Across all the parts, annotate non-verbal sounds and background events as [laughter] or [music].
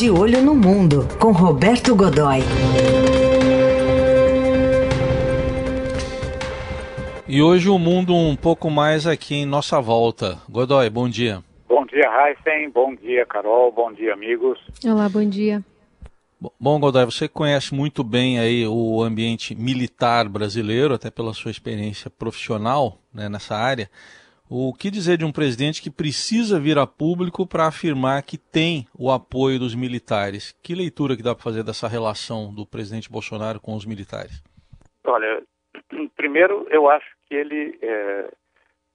De Olho no Mundo, com Roberto Godoy. E hoje o mundo um pouco mais aqui em nossa volta. Godoy, bom dia. Bom dia, Heisen. Bom dia, Carol. Bom dia, amigos. Olá, bom dia. Bom, Godoy, você conhece muito bem aí o ambiente militar brasileiro, até pela sua experiência profissional né, nessa área. O que dizer de um presidente que precisa vir a público para afirmar que tem o apoio dos militares? Que leitura que dá para fazer dessa relação do presidente Bolsonaro com os militares? Olha, primeiro eu acho que ele é,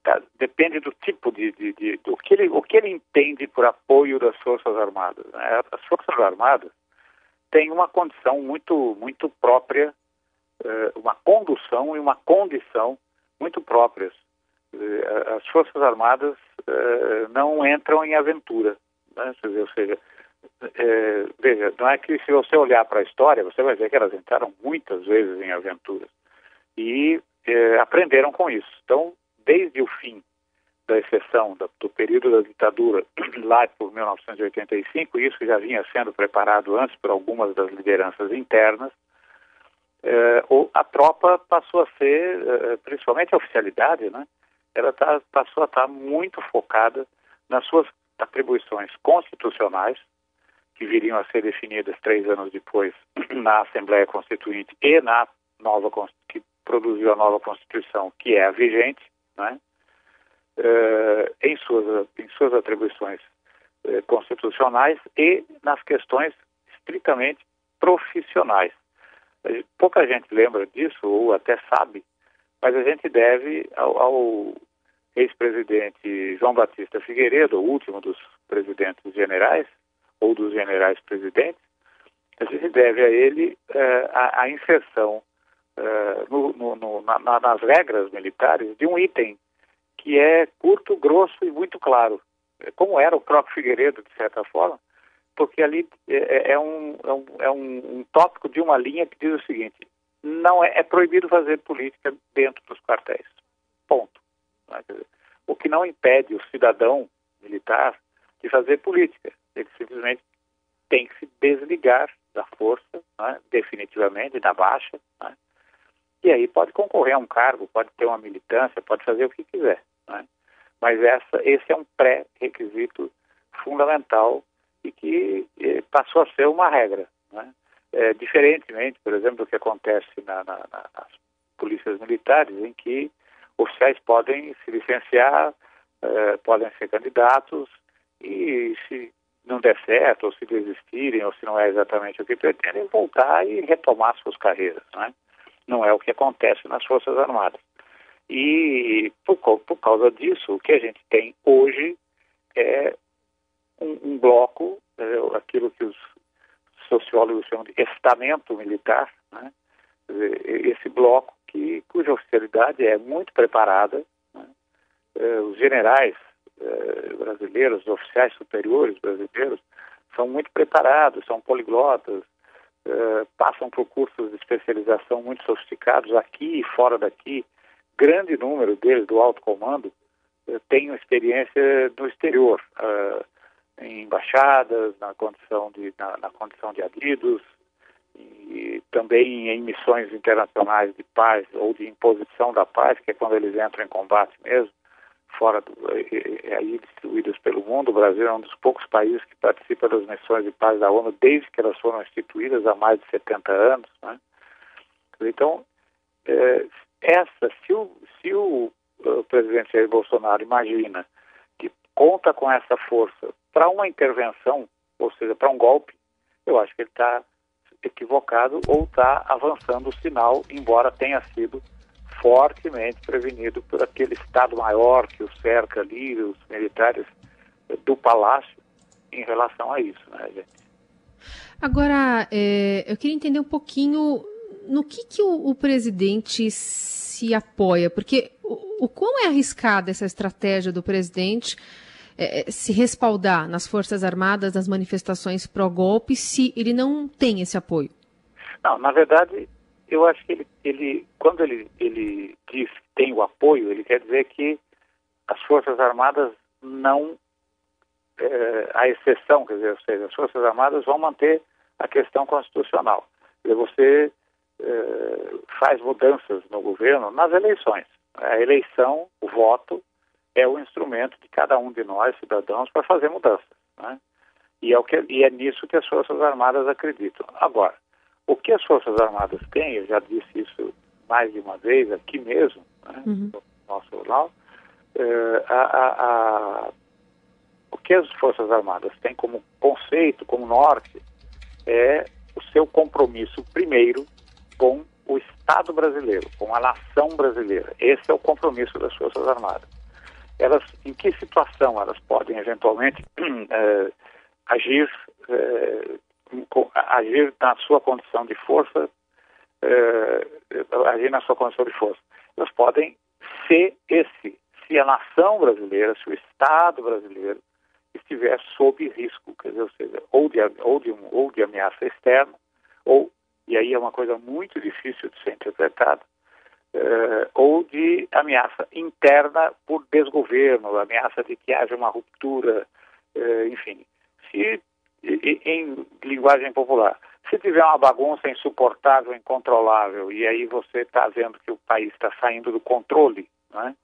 tá, depende do tipo de, de, de, do que ele, o que ele entende por apoio das forças armadas. Né? As forças armadas tem uma condição muito, muito própria, eh, uma condução e uma condição muito próprias. Eh, as Forças Armadas eh, não entram em aventura. Né? Ou seja, veja, não é que se você olhar para a história, você vai ver que elas entraram muitas vezes em aventuras e aprenderam com isso. Então, desde o fim da exceção do, do período da ditadura, [clears throat] lá por 1985, isso já vinha sendo preparado antes por algumas das lideranças internas, eh, a tropa passou a ser, principalmente a oficialidade, né, ela tá, passou a estar muito focada nas suas atribuições constitucionais, que viriam a ser definidas três anos depois [clears throat] na Assembleia Constituinte e na nova que produziu a nova Constituição, que é a vigente, né? eh, em, suas, em suas atribuições eh, constitucionais e nas questões estritamente profissionais. Pouca gente lembra disso, ou até sabe, mas a gente deve ao, ao ex-presidente João Batista Figueiredo, o último dos presidentes generais, ou dos generais presidentes, a gente deve a ele eh, a, a, inserção eh, no, no, no, na, nas regras militares de um item que é curto, grosso e muito claro, é como era o próprio Figueiredo, de certa forma, porque ali é, é, é um, é, um, é um, um, tópico de uma linha que diz o seguinte: não é, é proibido fazer política dentro dos quartéis. Ponto. Né? O que não impede o cidadão militar de fazer política. Ele simplesmente tem que se desligar da força, né? definitivamente, da baixa, né? e aí pode concorrer a um cargo, pode ter uma militância, pode fazer o que quiser. Né? Mas essa, esse é um pré-requisito fundamental e que eh, passou a ser uma regra. É, diferentemente, por exemplo, do que acontece na, na, nas polícias militares, em que oficiais podem se licenciar, eh, podem ser candidatos e se não der certo, ou se desistirem, ou se não é exatamente o que pretendem, voltar e retomar suas carreiras. Né? Não é o que acontece nas Forças Armadas. E por, por causa disso, o que a gente tem hoje é um, um bloco, é, aquilo que os sociólogos chamam de estamento militar, né? esse bloco que, cuja oficialidade é muito preparada. Né? É, os generais é, brasileiros, os oficiais superiores brasileiros, são muito preparados, são poliglotas, é, passam por cursos de especialização muito sofisticados aqui e fora daqui, grande número deles do alto comando têm experiência no exterior, em embaixadas, na condição de, na, na, condição de adidos, e também em missões internacionais de paz ou de imposição da paz, que é quando eles entram em combate mesmo, fora do, aí distribuídos pelo mundo. O Brasil é um dos poucos países que participa das missões de paz da ONU desde que elas foram instituídas há mais de 70 anos. Né? Então, é, essa, se o, se o, o presidente Jair Bolsonaro imagina que conta com essa força para uma intervenção, ou seja, para um golpe, eu acho que ele está equivocado ou está avançando o sinal, embora tenha sido fortemente prevenido por aquele Estado-Maior que o cerca ali, os militares do Palácio, em relação a isso, né, gente? Agora, é, eu queria entender um pouquinho no que, que o, o presidente se apoia, porque o, o quão é arriscada essa estratégia do presidente é, é, se respaldar nas Forças Armadas, nas manifestações pró-golpe, se ele não tem esse apoio? Não, na verdade, eu acho que ele, ele quando ele, ele diz que tem o apoio, ele quer dizer que as Forças Armadas não é, a exceção, quer dizer, ou seja, as Forças Armadas vão manter a questão constitucional. Quer dizer, você é, faz mudanças no governo nas eleições. A eleição, o voto, é o instrumento de cada um de nós, cidadãos, para fazer mudanças. Né? E, é que, e é nisso que as Forças Armadas acreditam. Agora, o que as Forças Armadas têm, eu já disse isso mais de uma vez aqui mesmo, né, uhum. no nosso jornal, é, a, a, a, o que as Forças Armadas têm como conceito, como norte, é o seu compromisso, primeiro, com o Estado brasileiro, com a nação brasileira. Esse é o compromisso das Forças Armadas. Elas, em que situação elas podem eventualmente é, [clears throat] agir, é, agir na sua condição de força, é, agir na sua condição de força? Elas podem ser esse, se a nação brasileira, se o Estado brasileiro estiver sob risco, quer dizer, ou seja, ou de, ou de, um, ou de ameaça externa, ou e aí é uma coisa muito difícil de ser interpretada, uh, ou de ameaça interna por desgoverno, ameaça de que haja uma ruptura, uh, enfim. Se, em linguagem popular, se tiver uma bagunça insuportável, incontrolável, e aí você está vendo que o país está saindo do controle, né?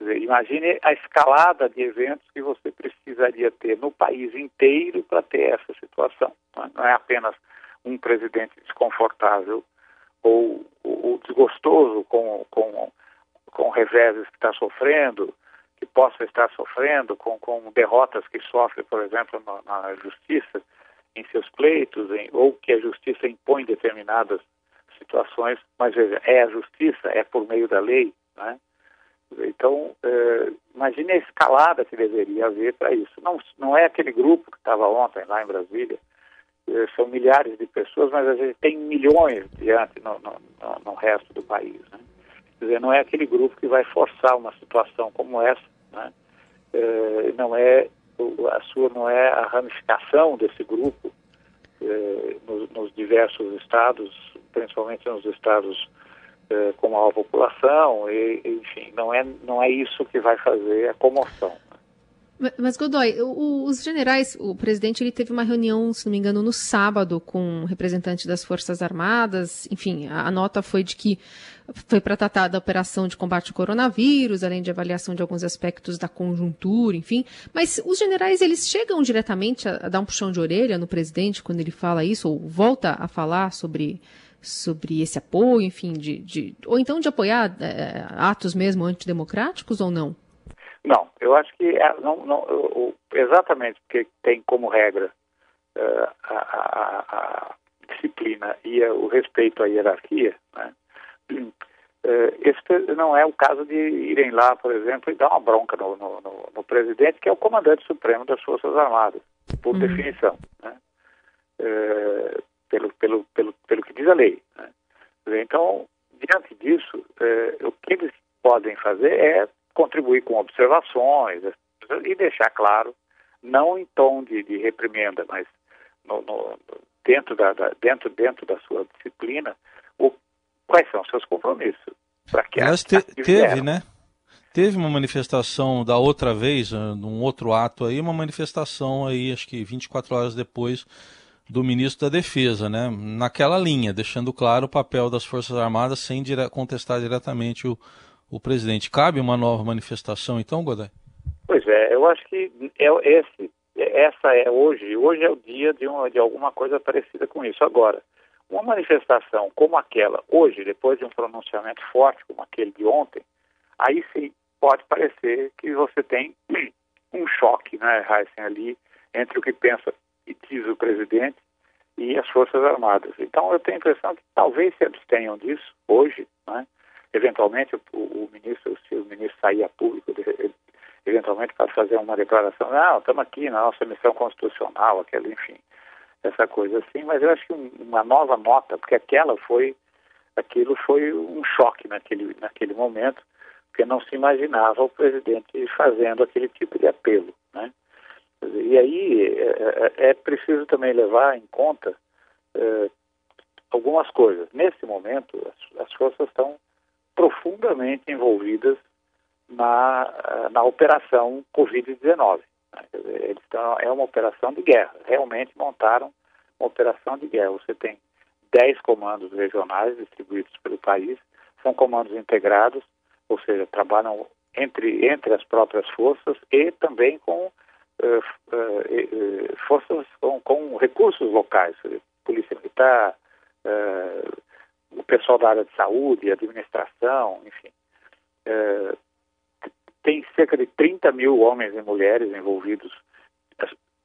Imagine a escalada de eventos que você precisaria ter no país inteiro para ter essa situação. Né? Não é apenas um presidente desconfortável ou, ou desgostoso com, com, com reveses que está sofrendo, que possa estar sofrendo, com, com derrotas que sofre, por exemplo, na, na justiça, em seus pleitos, em, ou que a justiça impõe determinadas situações, mas veja, é a justiça, é por meio da lei, né? Então, eh, imagine a escalada que deveria haver para isso. Não, não é aquele grupo que estava ontem lá em Brasília, são milhares de pessoas, mas a gente tem milhões diante no, no, no resto do país. Né? Quer dizer, não é aquele grupo que vai forçar uma situação como essa, né? É, não é a sua não é a ramificação desse grupo é, nos, nos, diversos estados, principalmente nos estados é, com maior população, e, enfim, não é não é isso que vai fazer a comoção. Mas, Godoy, os generais, o presidente ele teve uma reunião, se não me engano, no sábado com representantes das Forças Armadas. Enfim, a, a nota foi de que foi para tratar da operação de combate ao coronavírus, além de avaliação de alguns aspectos da conjuntura, enfim. Mas os generais, eles chegam diretamente a, a dar um puxão de orelha no presidente quando ele fala isso, ou volta a falar sobre sobre esse apoio, enfim, de, de ou então de apoiar é, atos mesmo antidemocráticos ou não? Não, eu acho que é, não, não, exatamente porque tem como regra uh, a, a, a, disciplina e o respeito à hierarquia, né? uh, esse não é o caso de irem lá, por exemplo, e dar uma bronca no, no, no, no presidente, que é o comandante supremo das Forças Armadas, por uhum. definição, né? uh, pelo, pelo, pelo, pelo que diz a lei. Né? Então, diante disso, o que eles podem fazer é contribuir com observações e deixar claro, não em tom de, de reprimenda, mas no, no, dentro, da, da, dentro, dentro da sua disciplina, o, quais são os seus compromissos. Para que Mas te, teve, né? Teve uma manifestação da outra vez, ah, num outro ato aí, uma manifestação aí, acho que 24 horas depois, do ministro da Defesa, né? Naquela linha, deixando claro o papel das Forças Armadas sem dire contestar diretamente o, o presidente. Cabe uma nova manifestação, então, Godoy? Pois é, eu acho que é esse, essa é hoje, hoje é o dia de, uma, de alguma coisa parecida com isso. Agora, uma manifestação como aquela, hoje, depois de um pronunciamento forte como aquele de ontem, aí sim pode parecer que você tem [clears throat] um choque, né, Heisen, ali, entre o que pensa e diz o presidente e as Forças Armadas. Então, eu tenho a impressão que talvez se abstenham disso hoje, né, eventualmente o, o, ministro, se o ministro sair a público, eventualmente para fazer uma declaração, não, estamos aqui na nossa missão constitucional, aquela, enfim, essa coisa assim, mas eu acho que um, uma nova nota, porque aquela foi, aquilo foi um choque naquele, naquele momento, porque não se imaginava o presidente fazendo aquele tipo de apelo, né? E aí é, é, é preciso também levar em conta é, algumas coisas. Nesse momento, as, as forças estão profundamente envolvidas na, na operação Covid-19. Né? É uma operação de guerra. Realmente montaram uma operação de guerra. Você tem 10 comandos regionais distribuídos pelo país, são comandos integrados, ou seja, trabalham entre, entre as próprias forças e também com uh, uh, forças com, com, recursos locais, polícia militar, uh, o pessoal da área de saúde, administração, enfim. tem cerca de 30 mil homens e mulheres envolvidos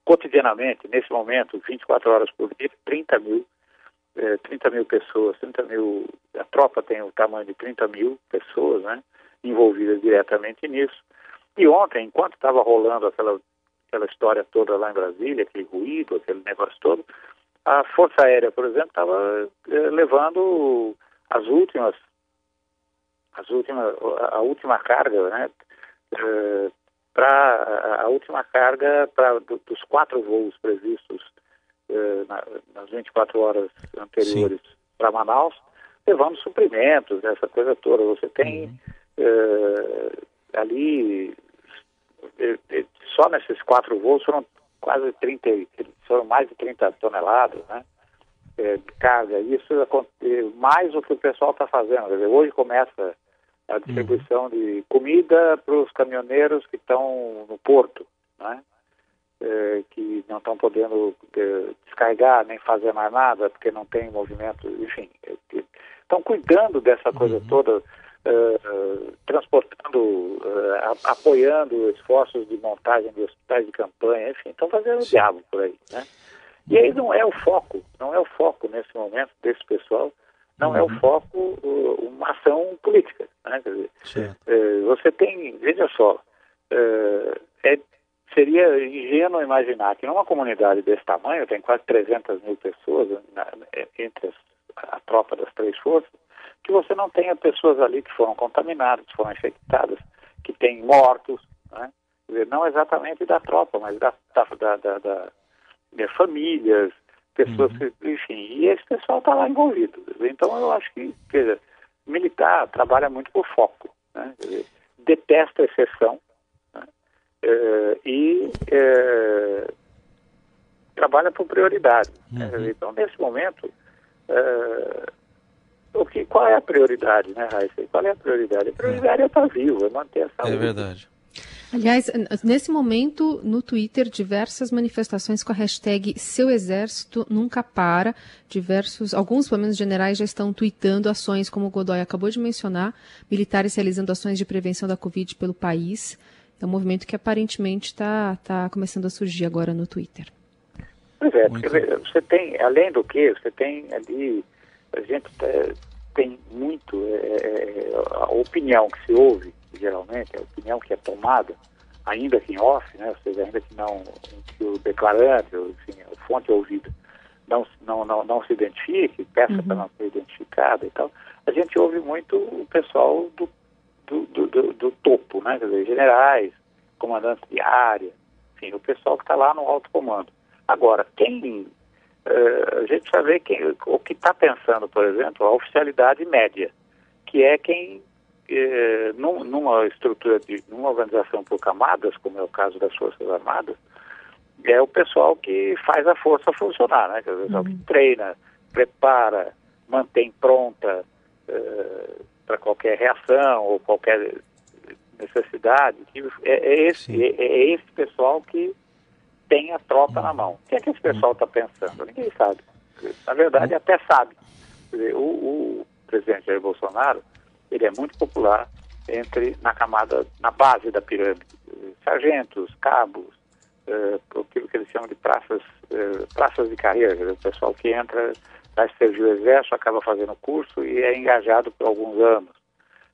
cotidianamente, nesse momento, 24 horas por dia, 30 mil, 30 mil pessoas, 30 mil, a tropa tem o tamanho de 30 mil pessoas, né? envolvidas diretamente nisso. E ontem, enquanto estava rolando aquela, aquela história toda lá em Brasília, aquele ruído, aquele negócio todo, a Força Aérea, por exemplo, estava eh, levando as últimas, as últimas, a, última carga, né, eh, para a última carga para do, dos quatro voos previstos eh, na, nas 24 horas anteriores para Manaus, levando suprimentos, essa coisa toda. Você tem uhum. uh, ali, eh, eh, só nesses quatro voos foram quase 30, foram mais de 30 toneladas, né? de carga. Isso é mais o que o pessoal está fazendo. Dizer, hoje começa a distribuição uhum. de comida para os caminhoneiros que estão no porto, né? que não estão podendo descarregar nem fazer mais nada porque não tem movimento, enfim, estão cuidando dessa coisa uhum. toda uh, transportando, uh, apoiando esforços de montagem de hospitais de campanha, enfim, estão fazendo o diabo por aí, né? E aí não é o foco, não é o foco nesse momento desse pessoal, não uhum. é o uhum. foco uh, uma ação política, né? Quer dizer, você tem, veja só, é, seria ingênuo imaginar que numa comunidade desse tamanho, tem quase 300 mil pessoas na, entre as, a tropa das três forças, que você não tenha pessoas ali que foram contaminadas, que foram infectadas, que tem mortos, né? dizer, não exatamente da tropa, mas da, da, da, da de famílias, pessoas uhum. que, enfim, e esse pessoal está lá envolvido. Então eu acho que, quer militar trabalha muito por foco, né? dizer, detesta a exceção né? é, e é, trabalha por prioridade. Né? Uhum. Então, nesse momento, é, o que, qual é a prioridade, né, Raíssa? Qual é a prioridade? A prioridade é, é estar vivo, é manter a saúde. É verdade. Aliás, nesse momento, no Twitter, diversas manifestações com a hashtag Seu Exército Nunca Para. Diversos, alguns, pelo menos generais, já estão tweetando ações, como o Godoy acabou de mencionar, militares realizando ações de prevenção da Covid pelo país. É um movimento que aparentemente está tá começando a surgir agora no Twitter. Pois é, você tem, além do que, você tem ali a gente é, tem muito é, é, a opinião que se ouve, geralmente, a opinião que é tomada, ainda que em off, né, ou seja, ainda que não que o declarante, ou, enfim, a fonte ouvida não, não, não, não se identifique, peça uhum. para não ser identificada e tal, a gente ouve muito o pessoal do, do, do, do, do topo, né, quer dizer, generais, comandantes de área, enfim, o pessoal que está lá no alto comando. Agora, quem uh, a gente ver quem, o que está pensando, por exemplo, a oficialidade média, que é quem, uh, num, numa estrutura, de, numa organização por camadas, como é o caso das Forças Armadas, é o pessoal que faz a força funcionar, né? o pessoal uhum. que treina, prepara, mantém pronta uh, para qualquer reação ou qualquer necessidade. É, é, esse, é, é esse pessoal que tem a tropa na mão. O que é que esse pessoal está pensando? Ninguém sabe. Na verdade, até sabe. Dizer, o, o, presidente Jair Bolsonaro, ele é muito popular entre na camada, na base da pirâmide. Sargentos, cabos, uh, aquilo que eles chamam de praças, uh, praças de carreira, dizer, o pessoal que entra, vai servir o exército, acaba fazendo curso e é engajado por alguns anos.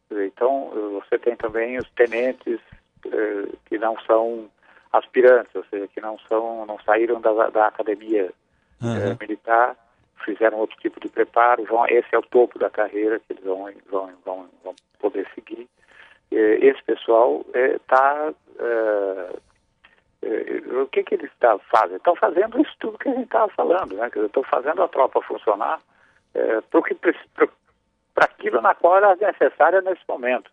Dizer, então, você tem também os tenentes uh, que não são aspirantes, ou seja, que não são, não saíram da, da academia uhum. militar, fizeram outro tipo de preparo, vão, esse é o topo da carreira que eles vão, vão, vão, vão poder seguir. esse pessoal está é, é, o que, que eles tá, fazem? Estão fazendo isso tudo que a gente estava falando, né? Estão fazendo a tropa funcionar é, para aquilo na qual ela é necessária nesse momento.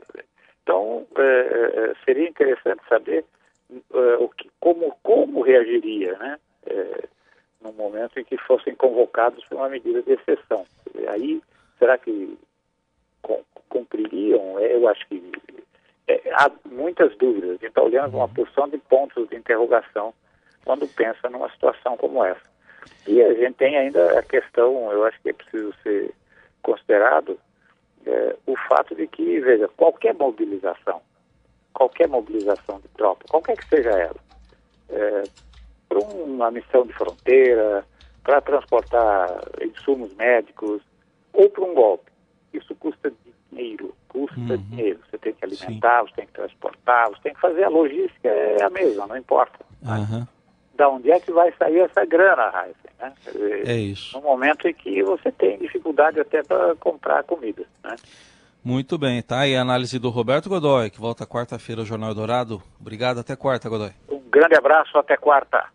Então, é, seria interessante saber uh, que, como, como reagiria, né? É, no momento em que fossem convocados por uma medida de exceção. Aí, será que cumpririam? É, eu acho que é, há muitas dúvidas. Então, olhando uma porção de pontos de interrogação quando pensa numa situação como essa. E a gente tem ainda a questão, eu acho que é preciso ser considerado, é, o fato de que, veja, qualquer mobilização, qualquer mobilização de tropa, qualquer que seja ela, é, para uma missão de fronteira, para transportar insumos médicos ou para um golpe, isso custa dinheiro, custa uhum. dinheiro. Você tem que alimentar, Sim. você tem que transportar, você tem que fazer a logística, é a mesma, não importa. Uhum. Da onde é que vai sair essa grana, Raíssa? Né? É isso. No momento em que você tem dificuldade até para comprar comida. Né? Muito bem, tá? E a análise do Roberto Godoy, que volta quarta-feira ao Jornal Dourado. Obrigado, até quarta, Godoy. Um grande abraço, até quarta.